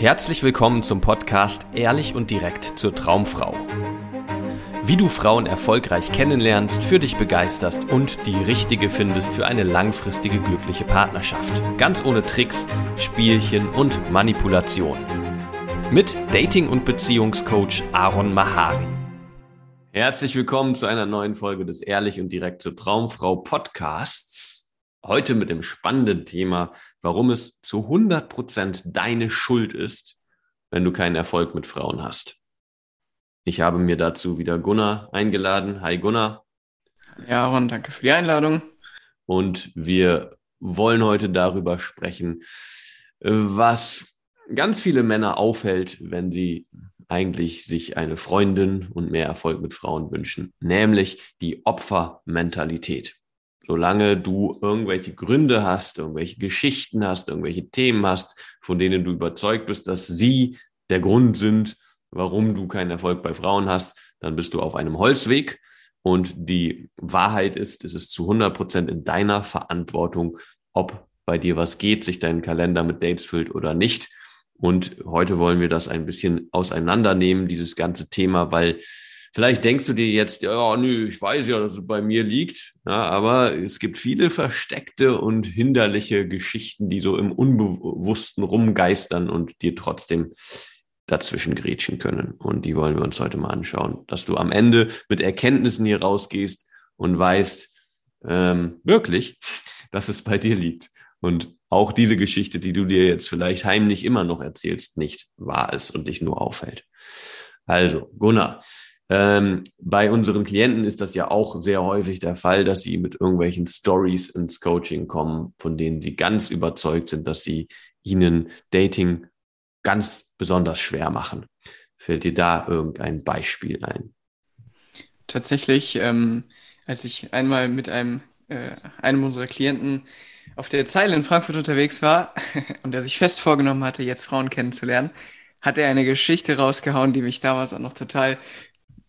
Herzlich willkommen zum Podcast Ehrlich und direkt zur Traumfrau. Wie du Frauen erfolgreich kennenlernst, für dich begeisterst und die richtige findest für eine langfristige glückliche Partnerschaft. Ganz ohne Tricks, Spielchen und Manipulation. Mit Dating- und Beziehungscoach Aaron Mahari. Herzlich willkommen zu einer neuen Folge des Ehrlich und direkt zur Traumfrau Podcasts. Heute mit dem spannenden Thema, warum es zu 100 Prozent deine Schuld ist, wenn du keinen Erfolg mit Frauen hast. Ich habe mir dazu wieder Gunnar eingeladen. Hi Gunnar. Ja, Aaron, danke für die Einladung. Und wir wollen heute darüber sprechen, was ganz viele Männer aufhält, wenn sie eigentlich sich eine Freundin und mehr Erfolg mit Frauen wünschen, nämlich die Opfermentalität. Solange du irgendwelche Gründe hast, irgendwelche Geschichten hast, irgendwelche Themen hast, von denen du überzeugt bist, dass sie der Grund sind, warum du keinen Erfolg bei Frauen hast, dann bist du auf einem Holzweg. Und die Wahrheit ist, es ist zu 100 Prozent in deiner Verantwortung, ob bei dir was geht, sich dein Kalender mit Dates füllt oder nicht. Und heute wollen wir das ein bisschen auseinandernehmen, dieses ganze Thema, weil Vielleicht denkst du dir jetzt, ja, nö, ich weiß ja, dass es bei mir liegt, ja, aber es gibt viele versteckte und hinderliche Geschichten, die so im Unbewussten rumgeistern und dir trotzdem dazwischen grätschen können. Und die wollen wir uns heute mal anschauen, dass du am Ende mit Erkenntnissen hier rausgehst und weißt ähm, wirklich, dass es bei dir liegt. Und auch diese Geschichte, die du dir jetzt vielleicht heimlich immer noch erzählst, nicht wahr ist und dich nur aufhält. Also, Gunnar, ähm, bei unseren Klienten ist das ja auch sehr häufig der Fall, dass sie mit irgendwelchen Stories ins Coaching kommen, von denen sie ganz überzeugt sind, dass sie ihnen Dating ganz besonders schwer machen. Fällt dir da irgendein Beispiel ein? Tatsächlich, ähm, als ich einmal mit einem, äh, einem unserer Klienten auf der Zeile in Frankfurt unterwegs war und der sich fest vorgenommen hatte, jetzt Frauen kennenzulernen, hat er eine Geschichte rausgehauen, die mich damals auch noch total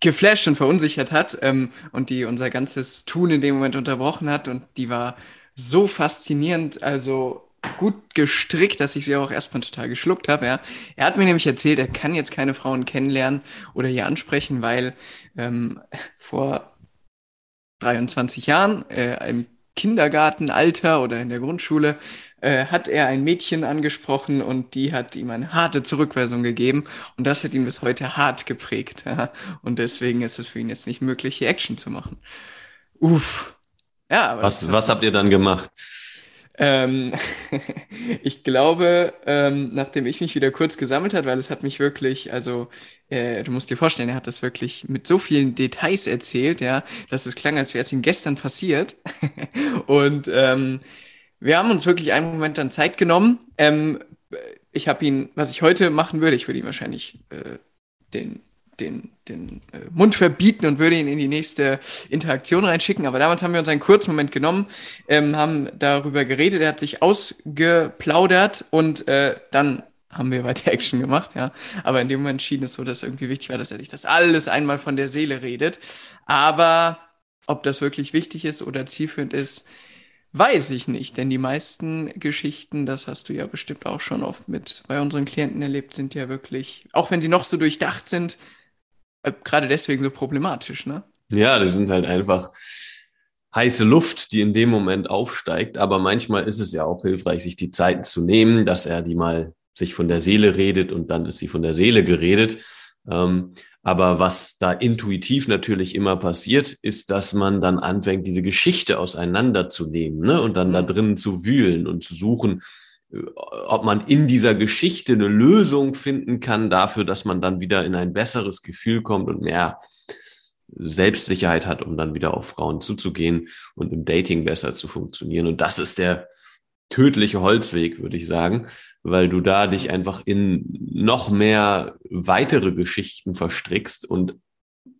geflasht und verunsichert hat ähm, und die unser ganzes Tun in dem Moment unterbrochen hat. Und die war so faszinierend, also gut gestrickt, dass ich sie auch erstmal total geschluckt habe. Ja. Er hat mir nämlich erzählt, er kann jetzt keine Frauen kennenlernen oder hier ansprechen, weil ähm, vor 23 Jahren äh, im Kindergartenalter oder in der Grundschule äh, hat er ein Mädchen angesprochen und die hat ihm eine harte Zurückweisung gegeben und das hat ihn bis heute hart geprägt. Ja? Und deswegen ist es für ihn jetzt nicht möglich, hier Action zu machen. Uff. Ja, aber was, was habt ihr dann gemacht? Ähm, ich glaube, ähm, nachdem ich mich wieder kurz gesammelt hat, weil es hat mich wirklich, also äh, du musst dir vorstellen, er hat das wirklich mit so vielen Details erzählt, ja, dass es klang, als wäre es ihm gestern passiert. Und ähm, wir haben uns wirklich einen Moment dann Zeit genommen. Ähm, ich habe ihn, was ich heute machen würde, ich würde ihm wahrscheinlich äh, den den, den äh, Mund verbieten und würde ihn in die nächste Interaktion reinschicken. Aber damals haben wir uns einen kurzen Moment genommen, ähm, haben darüber geredet, er hat sich ausgeplaudert und äh, dann haben wir weiter Action gemacht, ja. Aber in dem Moment schien es so, dass irgendwie wichtig war, dass er sich das alles einmal von der Seele redet. Aber ob das wirklich wichtig ist oder zielführend ist, weiß ich nicht. Denn die meisten Geschichten, das hast du ja bestimmt auch schon oft mit bei unseren Klienten erlebt, sind ja wirklich, auch wenn sie noch so durchdacht sind, äh, gerade deswegen so problematisch, ne? Ja, das sind halt einfach heiße Luft, die in dem Moment aufsteigt. Aber manchmal ist es ja auch hilfreich, sich die Zeit zu nehmen, dass er die mal sich von der Seele redet und dann ist sie von der Seele geredet. Ähm, aber was da intuitiv natürlich immer passiert, ist, dass man dann anfängt, diese Geschichte auseinanderzunehmen ne? und dann mhm. da drinnen zu wühlen und zu suchen, ob man in dieser Geschichte eine Lösung finden kann dafür, dass man dann wieder in ein besseres Gefühl kommt und mehr Selbstsicherheit hat, um dann wieder auf Frauen zuzugehen und im Dating besser zu funktionieren. Und das ist der tödliche Holzweg, würde ich sagen, weil du da dich einfach in noch mehr weitere Geschichten verstrickst und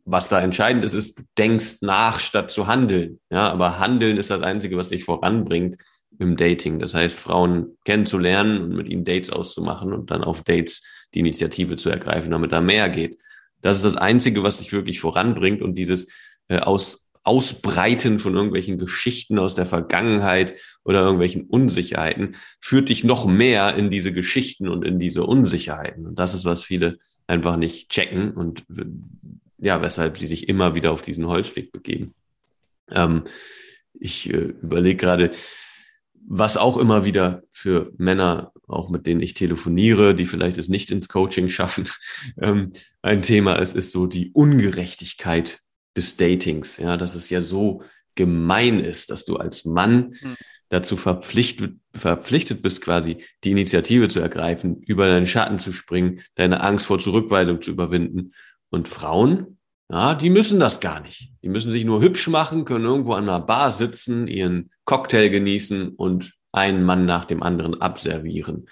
was da entscheidend ist, ist, du denkst nach, statt zu handeln. Ja, aber handeln ist das Einzige, was dich voranbringt im Dating. Das heißt, Frauen kennenzulernen und mit ihnen Dates auszumachen und dann auf Dates die Initiative zu ergreifen, damit da mehr geht. Das ist das Einzige, was dich wirklich voranbringt und dieses äh, aus Ausbreiten von irgendwelchen Geschichten aus der Vergangenheit oder irgendwelchen Unsicherheiten führt dich noch mehr in diese Geschichten und in diese Unsicherheiten. Und das ist, was viele einfach nicht checken und ja, weshalb sie sich immer wieder auf diesen Holzweg begeben. Ähm, ich äh, überlege gerade, was auch immer wieder für Männer, auch mit denen ich telefoniere, die vielleicht es nicht ins Coaching schaffen, ähm, ein Thema ist, ist so die Ungerechtigkeit des Datings. Ja, dass es ja so gemein ist, dass du als Mann hm. dazu verpflichtet, verpflichtet bist, quasi die Initiative zu ergreifen, über deinen Schatten zu springen, deine Angst vor Zurückweisung zu überwinden. Und Frauen, ja, die müssen das gar nicht. Die müssen sich nur hübsch machen, können irgendwo an einer Bar sitzen, ihren Cocktail genießen und einen Mann nach dem anderen abservieren.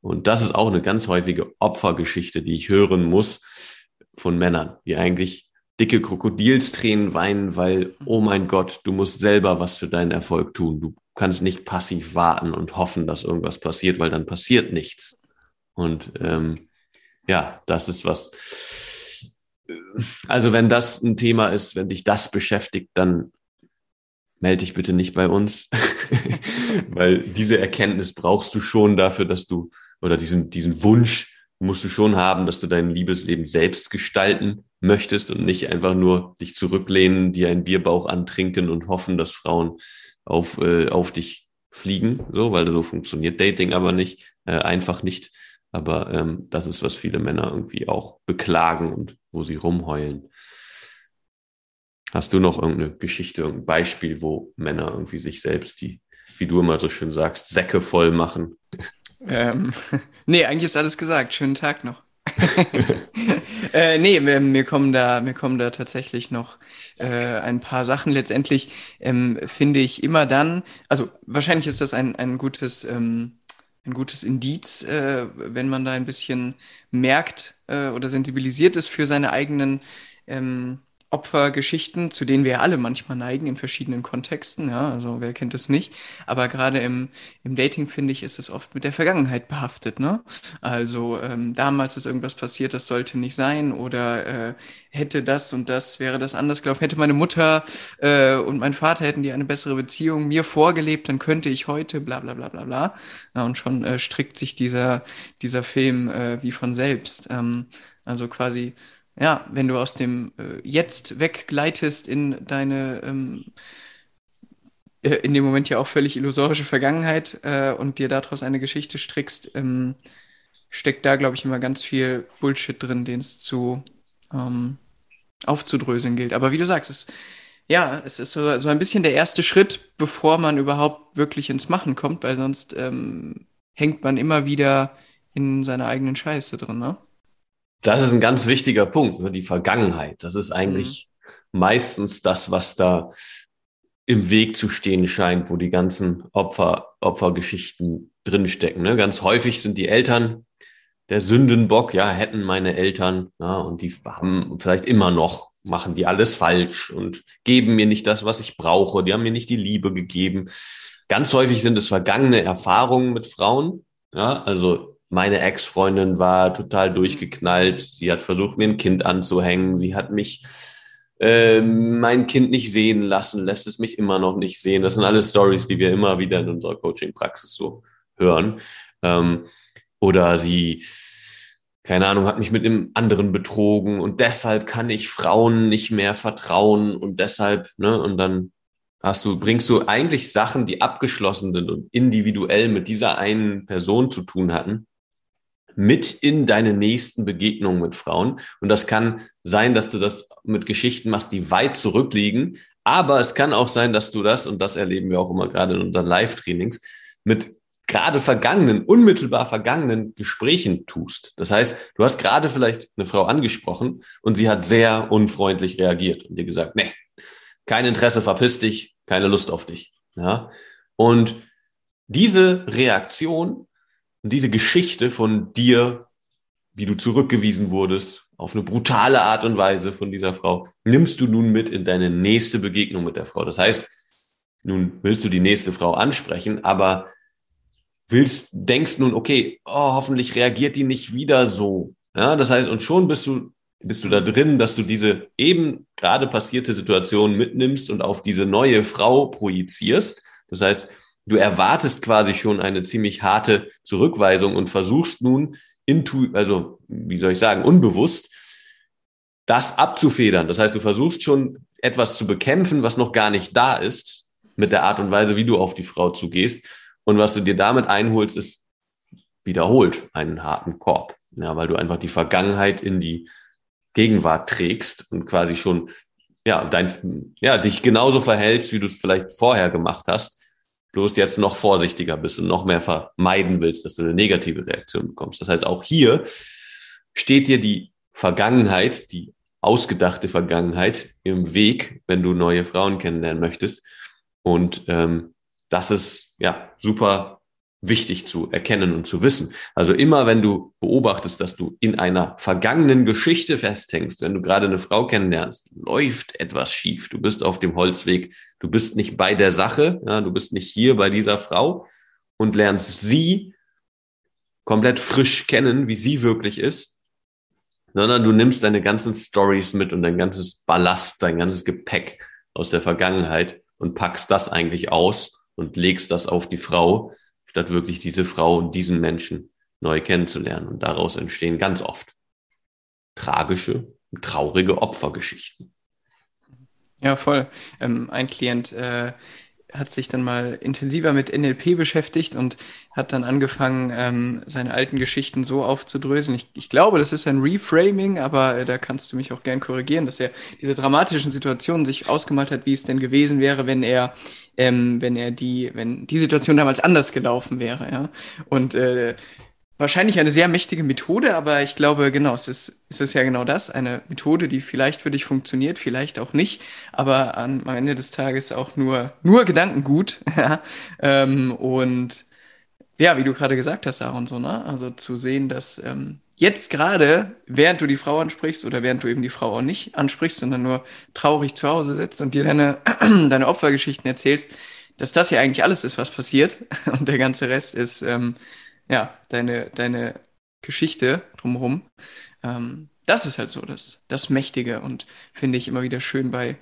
Und das ist auch eine ganz häufige Opfergeschichte, die ich hören muss von Männern, die eigentlich dicke Krokodilstränen weinen, weil, oh mein Gott, du musst selber was für deinen Erfolg tun. Du kannst nicht passiv warten und hoffen, dass irgendwas passiert, weil dann passiert nichts. Und ähm, ja, das ist was, also wenn das ein Thema ist, wenn dich das beschäftigt, dann melde dich bitte nicht bei uns, weil diese Erkenntnis brauchst du schon dafür, dass du, oder diesen, diesen Wunsch musst du schon haben, dass du dein Liebesleben selbst gestalten möchtest und nicht einfach nur dich zurücklehnen, dir einen Bierbauch antrinken und hoffen, dass Frauen auf, äh, auf dich fliegen, so, weil so funktioniert Dating aber nicht, äh, einfach nicht. Aber ähm, das ist, was viele Männer irgendwie auch beklagen und wo sie rumheulen. Hast du noch irgendeine Geschichte, irgendein Beispiel, wo Männer irgendwie sich selbst die, wie du immer so schön sagst, Säcke voll machen? Ähm, nee, eigentlich ist alles gesagt. Schönen Tag noch. äh, nee, mir, mir, kommen da, mir kommen da tatsächlich noch äh, ein paar Sachen. Letztendlich ähm, finde ich immer dann, also wahrscheinlich ist das ein, ein gutes ähm, ein gutes Indiz, äh, wenn man da ein bisschen merkt äh, oder sensibilisiert ist für seine eigenen ähm, Opfergeschichten, zu denen wir alle manchmal neigen in verschiedenen Kontexten, ja, also wer kennt es nicht, aber gerade im, im Dating, finde ich, ist es oft mit der Vergangenheit behaftet, ne? Also ähm, damals ist irgendwas passiert, das sollte nicht sein oder äh, hätte das und das, wäre das anders gelaufen, hätte meine Mutter äh, und mein Vater hätten die eine bessere Beziehung mir vorgelebt, dann könnte ich heute, bla bla bla bla bla. Ja, und schon äh, strickt sich dieser, dieser Film äh, wie von selbst. Ähm, also quasi ja, wenn du aus dem äh, Jetzt weggleitest in deine ähm, äh, in dem Moment ja auch völlig illusorische Vergangenheit äh, und dir daraus eine Geschichte strickst, ähm, steckt da, glaube ich, immer ganz viel Bullshit drin, den es zu ähm, aufzudröseln gilt. Aber wie du sagst, es, ja, es ist so, so ein bisschen der erste Schritt, bevor man überhaupt wirklich ins Machen kommt, weil sonst ähm, hängt man immer wieder in seiner eigenen Scheiße drin, ne? Das ist ein ganz wichtiger Punkt, ne? die Vergangenheit. Das ist eigentlich mhm. meistens das, was da im Weg zu stehen scheint, wo die ganzen Opfer, Opfergeschichten drinstecken. Ne? Ganz häufig sind die Eltern der Sündenbock, ja, hätten meine Eltern, ja, und die haben vielleicht immer noch, machen die alles falsch und geben mir nicht das, was ich brauche. Die haben mir nicht die Liebe gegeben. Ganz häufig sind es vergangene Erfahrungen mit Frauen. Ja, also meine Ex-Freundin war total durchgeknallt. Sie hat versucht, mir ein Kind anzuhängen. Sie hat mich äh, mein Kind nicht sehen lassen, lässt es mich immer noch nicht sehen. Das sind alles Stories, die wir immer wieder in unserer Coaching-Praxis so hören. Ähm, oder sie, keine Ahnung, hat mich mit einem anderen betrogen und deshalb kann ich Frauen nicht mehr vertrauen und deshalb, ne, und dann hast du, bringst du eigentlich Sachen, die abgeschlossen sind und individuell mit dieser einen Person zu tun hatten, mit in deine nächsten Begegnungen mit Frauen. Und das kann sein, dass du das mit Geschichten machst, die weit zurückliegen. Aber es kann auch sein, dass du das, und das erleben wir auch immer gerade in unseren Live-Trainings, mit gerade vergangenen, unmittelbar vergangenen Gesprächen tust. Das heißt, du hast gerade vielleicht eine Frau angesprochen und sie hat sehr unfreundlich reagiert und dir gesagt, nee, kein Interesse, verpiss dich, keine Lust auf dich. Ja? Und diese Reaktion und diese Geschichte von dir, wie du zurückgewiesen wurdest, auf eine brutale Art und Weise von dieser Frau, nimmst du nun mit in deine nächste Begegnung mit der Frau. Das heißt, nun willst du die nächste Frau ansprechen, aber willst, denkst nun, okay, oh, hoffentlich reagiert die nicht wieder so. Ja, das heißt, und schon bist du bist du da drin, dass du diese eben gerade passierte Situation mitnimmst und auf diese neue Frau projizierst. Das heißt, du erwartest quasi schon eine ziemlich harte Zurückweisung und versuchst nun intu, also wie soll ich sagen, unbewusst das abzufedern. Das heißt, du versuchst schon etwas zu bekämpfen, was noch gar nicht da ist, mit der Art und Weise, wie du auf die Frau zugehst. Und was du dir damit einholst, ist wiederholt einen harten Korb. Ja, weil du einfach die Vergangenheit in die Gegenwart trägst und quasi schon ja, dein, ja, dich genauso verhältst, wie du es vielleicht vorher gemacht hast, bloß jetzt noch vorsichtiger bist und noch mehr vermeiden willst, dass du eine negative Reaktion bekommst. Das heißt, auch hier steht dir die Vergangenheit, die ausgedachte Vergangenheit im Weg, wenn du neue Frauen kennenlernen möchtest. Und ähm, das ist ja super wichtig zu erkennen und zu wissen. Also immer, wenn du beobachtest, dass du in einer vergangenen Geschichte festhängst, wenn du gerade eine Frau kennenlernst, läuft etwas schief. Du bist auf dem Holzweg. Du bist nicht bei der Sache. Ja, du bist nicht hier bei dieser Frau und lernst sie komplett frisch kennen, wie sie wirklich ist, sondern du nimmst deine ganzen Stories mit und dein ganzes Ballast, dein ganzes Gepäck aus der Vergangenheit und packst das eigentlich aus und legst das auf die Frau statt wirklich diese Frau und diesen Menschen neu kennenzulernen. Und daraus entstehen ganz oft tragische, traurige Opfergeschichten. Ja, voll. Ähm, ein Klient äh, hat sich dann mal intensiver mit NLP beschäftigt und hat dann angefangen, ähm, seine alten Geschichten so aufzudröseln. Ich, ich glaube, das ist ein Reframing, aber äh, da kannst du mich auch gern korrigieren, dass er diese dramatischen Situationen sich ausgemalt hat, wie es denn gewesen wäre, wenn er, ähm, wenn er die, wenn die Situation damals anders gelaufen wäre, ja. Und äh, wahrscheinlich eine sehr mächtige Methode, aber ich glaube, genau, es ist, es ist ja genau das, eine Methode, die vielleicht für dich funktioniert, vielleicht auch nicht, aber am Ende des Tages auch nur, nur Gedankengut. ähm, und ja, wie du gerade gesagt hast, Aaron, so, ne? Also zu sehen, dass ähm, jetzt gerade, während du die Frau ansprichst oder während du eben die Frau auch nicht ansprichst, sondern nur traurig zu Hause sitzt und dir deine, deine Opfergeschichten erzählst, dass das ja eigentlich alles ist, was passiert und der ganze Rest ist ähm, ja, deine, deine Geschichte drumherum. Ähm, das ist halt so das, das Mächtige und finde ich immer wieder schön bei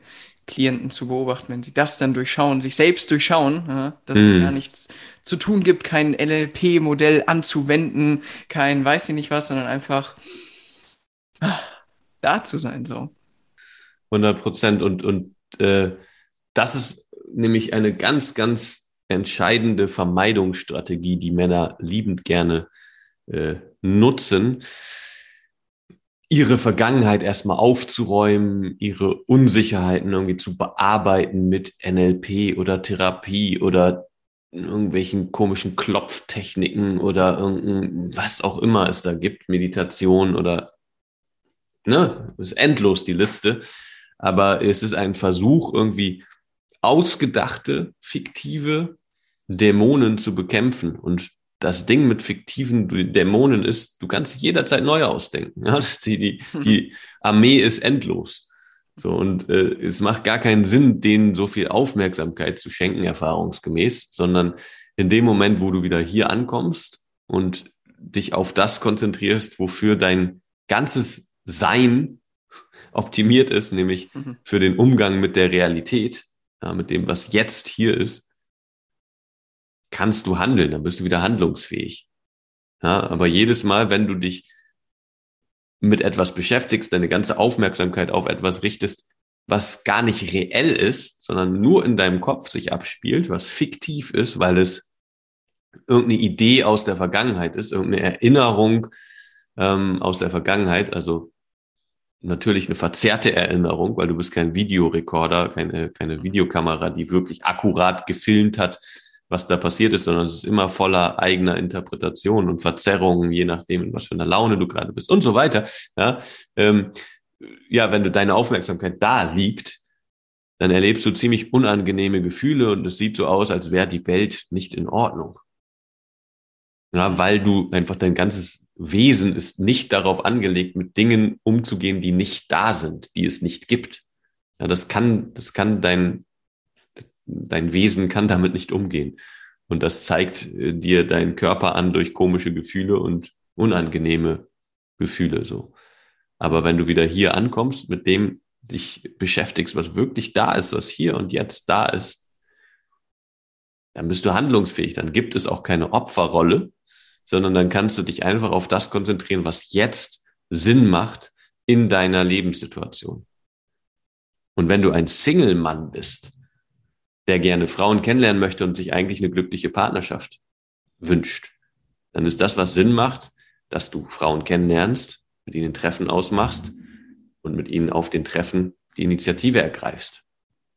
Klienten zu beobachten, wenn sie das dann durchschauen, sich selbst durchschauen, ja, dass mm. es mhm. gar nichts zu tun gibt, kein NLP-Modell anzuwenden, kein weiß ich nicht was, sondern einfach ah, da zu sein, so. 100 Prozent und, und äh, das ist nämlich eine ganz, ganz entscheidende Vermeidungsstrategie, die Männer liebend gerne äh, nutzen, ihre Vergangenheit erstmal aufzuräumen, ihre Unsicherheiten irgendwie zu bearbeiten mit NLP oder Therapie oder irgendwelchen komischen Klopftechniken oder irgendein, was auch immer es da gibt, Meditation oder, ne, ist endlos die Liste. Aber es ist ein Versuch, irgendwie ausgedachte, fiktive Dämonen zu bekämpfen. Und das Ding mit fiktiven Dämonen ist, du kannst jederzeit neu ausdenken. Ja, die, die, die Armee ist endlos. So, und äh, es macht gar keinen Sinn, denen so viel Aufmerksamkeit zu schenken, erfahrungsgemäß, sondern in dem Moment, wo du wieder hier ankommst und dich auf das konzentrierst, wofür dein ganzes Sein optimiert ist, nämlich mhm. für den Umgang mit der Realität, ja, mit dem, was jetzt hier ist, kannst du handeln, dann bist du wieder handlungsfähig. Ja, aber jedes Mal, wenn du dich mit etwas beschäftigst, deine ganze Aufmerksamkeit auf etwas richtest, was gar nicht reell ist, sondern nur in deinem Kopf sich abspielt, was fiktiv ist, weil es irgendeine Idee aus der Vergangenheit ist, irgendeine Erinnerung ähm, aus der Vergangenheit, also natürlich eine verzerrte Erinnerung, weil du bist kein Videorekorder, keine, keine Videokamera, die wirklich akkurat gefilmt hat, was da passiert ist, sondern es ist immer voller eigener Interpretation und Verzerrungen, je nachdem, in was für einer Laune du gerade bist und so weiter. Ja, ähm, ja, wenn du deine Aufmerksamkeit da liegt, dann erlebst du ziemlich unangenehme Gefühle und es sieht so aus, als wäre die Welt nicht in Ordnung. Ja, weil du einfach dein ganzes Wesen ist nicht darauf angelegt, mit Dingen umzugehen, die nicht da sind, die es nicht gibt. Ja, das kann, das kann dein dein Wesen kann damit nicht umgehen. Und das zeigt äh, dir dein Körper an durch komische Gefühle und unangenehme Gefühle so. Aber wenn du wieder hier ankommst, mit dem dich beschäftigst, was wirklich da ist, was hier und jetzt da ist, dann bist du handlungsfähig. Dann gibt es auch keine Opferrolle, sondern dann kannst du dich einfach auf das konzentrieren, was jetzt Sinn macht in deiner Lebenssituation. Und wenn du ein Single-Mann bist, der gerne Frauen kennenlernen möchte und sich eigentlich eine glückliche Partnerschaft wünscht, dann ist das, was Sinn macht, dass du Frauen kennenlernst, mit ihnen Treffen ausmachst und mit ihnen auf den Treffen die Initiative ergreifst.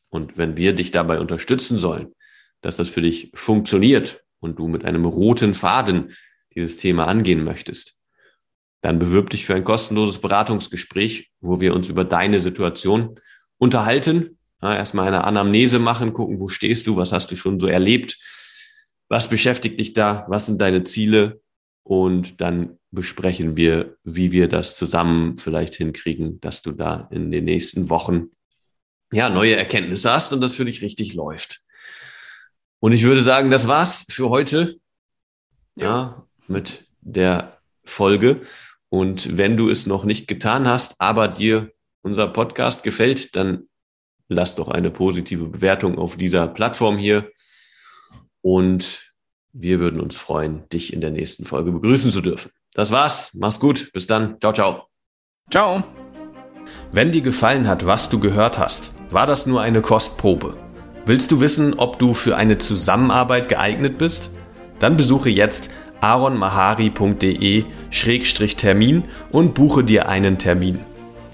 Und wenn wir dich dabei unterstützen sollen, dass das für dich funktioniert und du mit einem roten Faden dieses Thema angehen möchtest, dann bewirb dich für ein kostenloses Beratungsgespräch, wo wir uns über deine Situation unterhalten, ja, erstmal eine Anamnese machen, gucken, wo stehst du, was hast du schon so erlebt, was beschäftigt dich da, was sind deine Ziele und dann besprechen wir, wie wir das zusammen vielleicht hinkriegen, dass du da in den nächsten Wochen ja neue Erkenntnisse hast und das für dich richtig läuft. Und ich würde sagen, das war's für heute. Ja, ja mit der Folge. Und wenn du es noch nicht getan hast, aber dir unser Podcast gefällt, dann lass doch eine positive Bewertung auf dieser Plattform hier. Und wir würden uns freuen, dich in der nächsten Folge begrüßen zu dürfen. Das war's. Mach's gut. Bis dann. Ciao, ciao. Ciao. Wenn dir gefallen hat, was du gehört hast, war das nur eine Kostprobe. Willst du wissen, ob du für eine Zusammenarbeit geeignet bist? Dann besuche jetzt aronmahari.de-termin und buche dir einen Termin.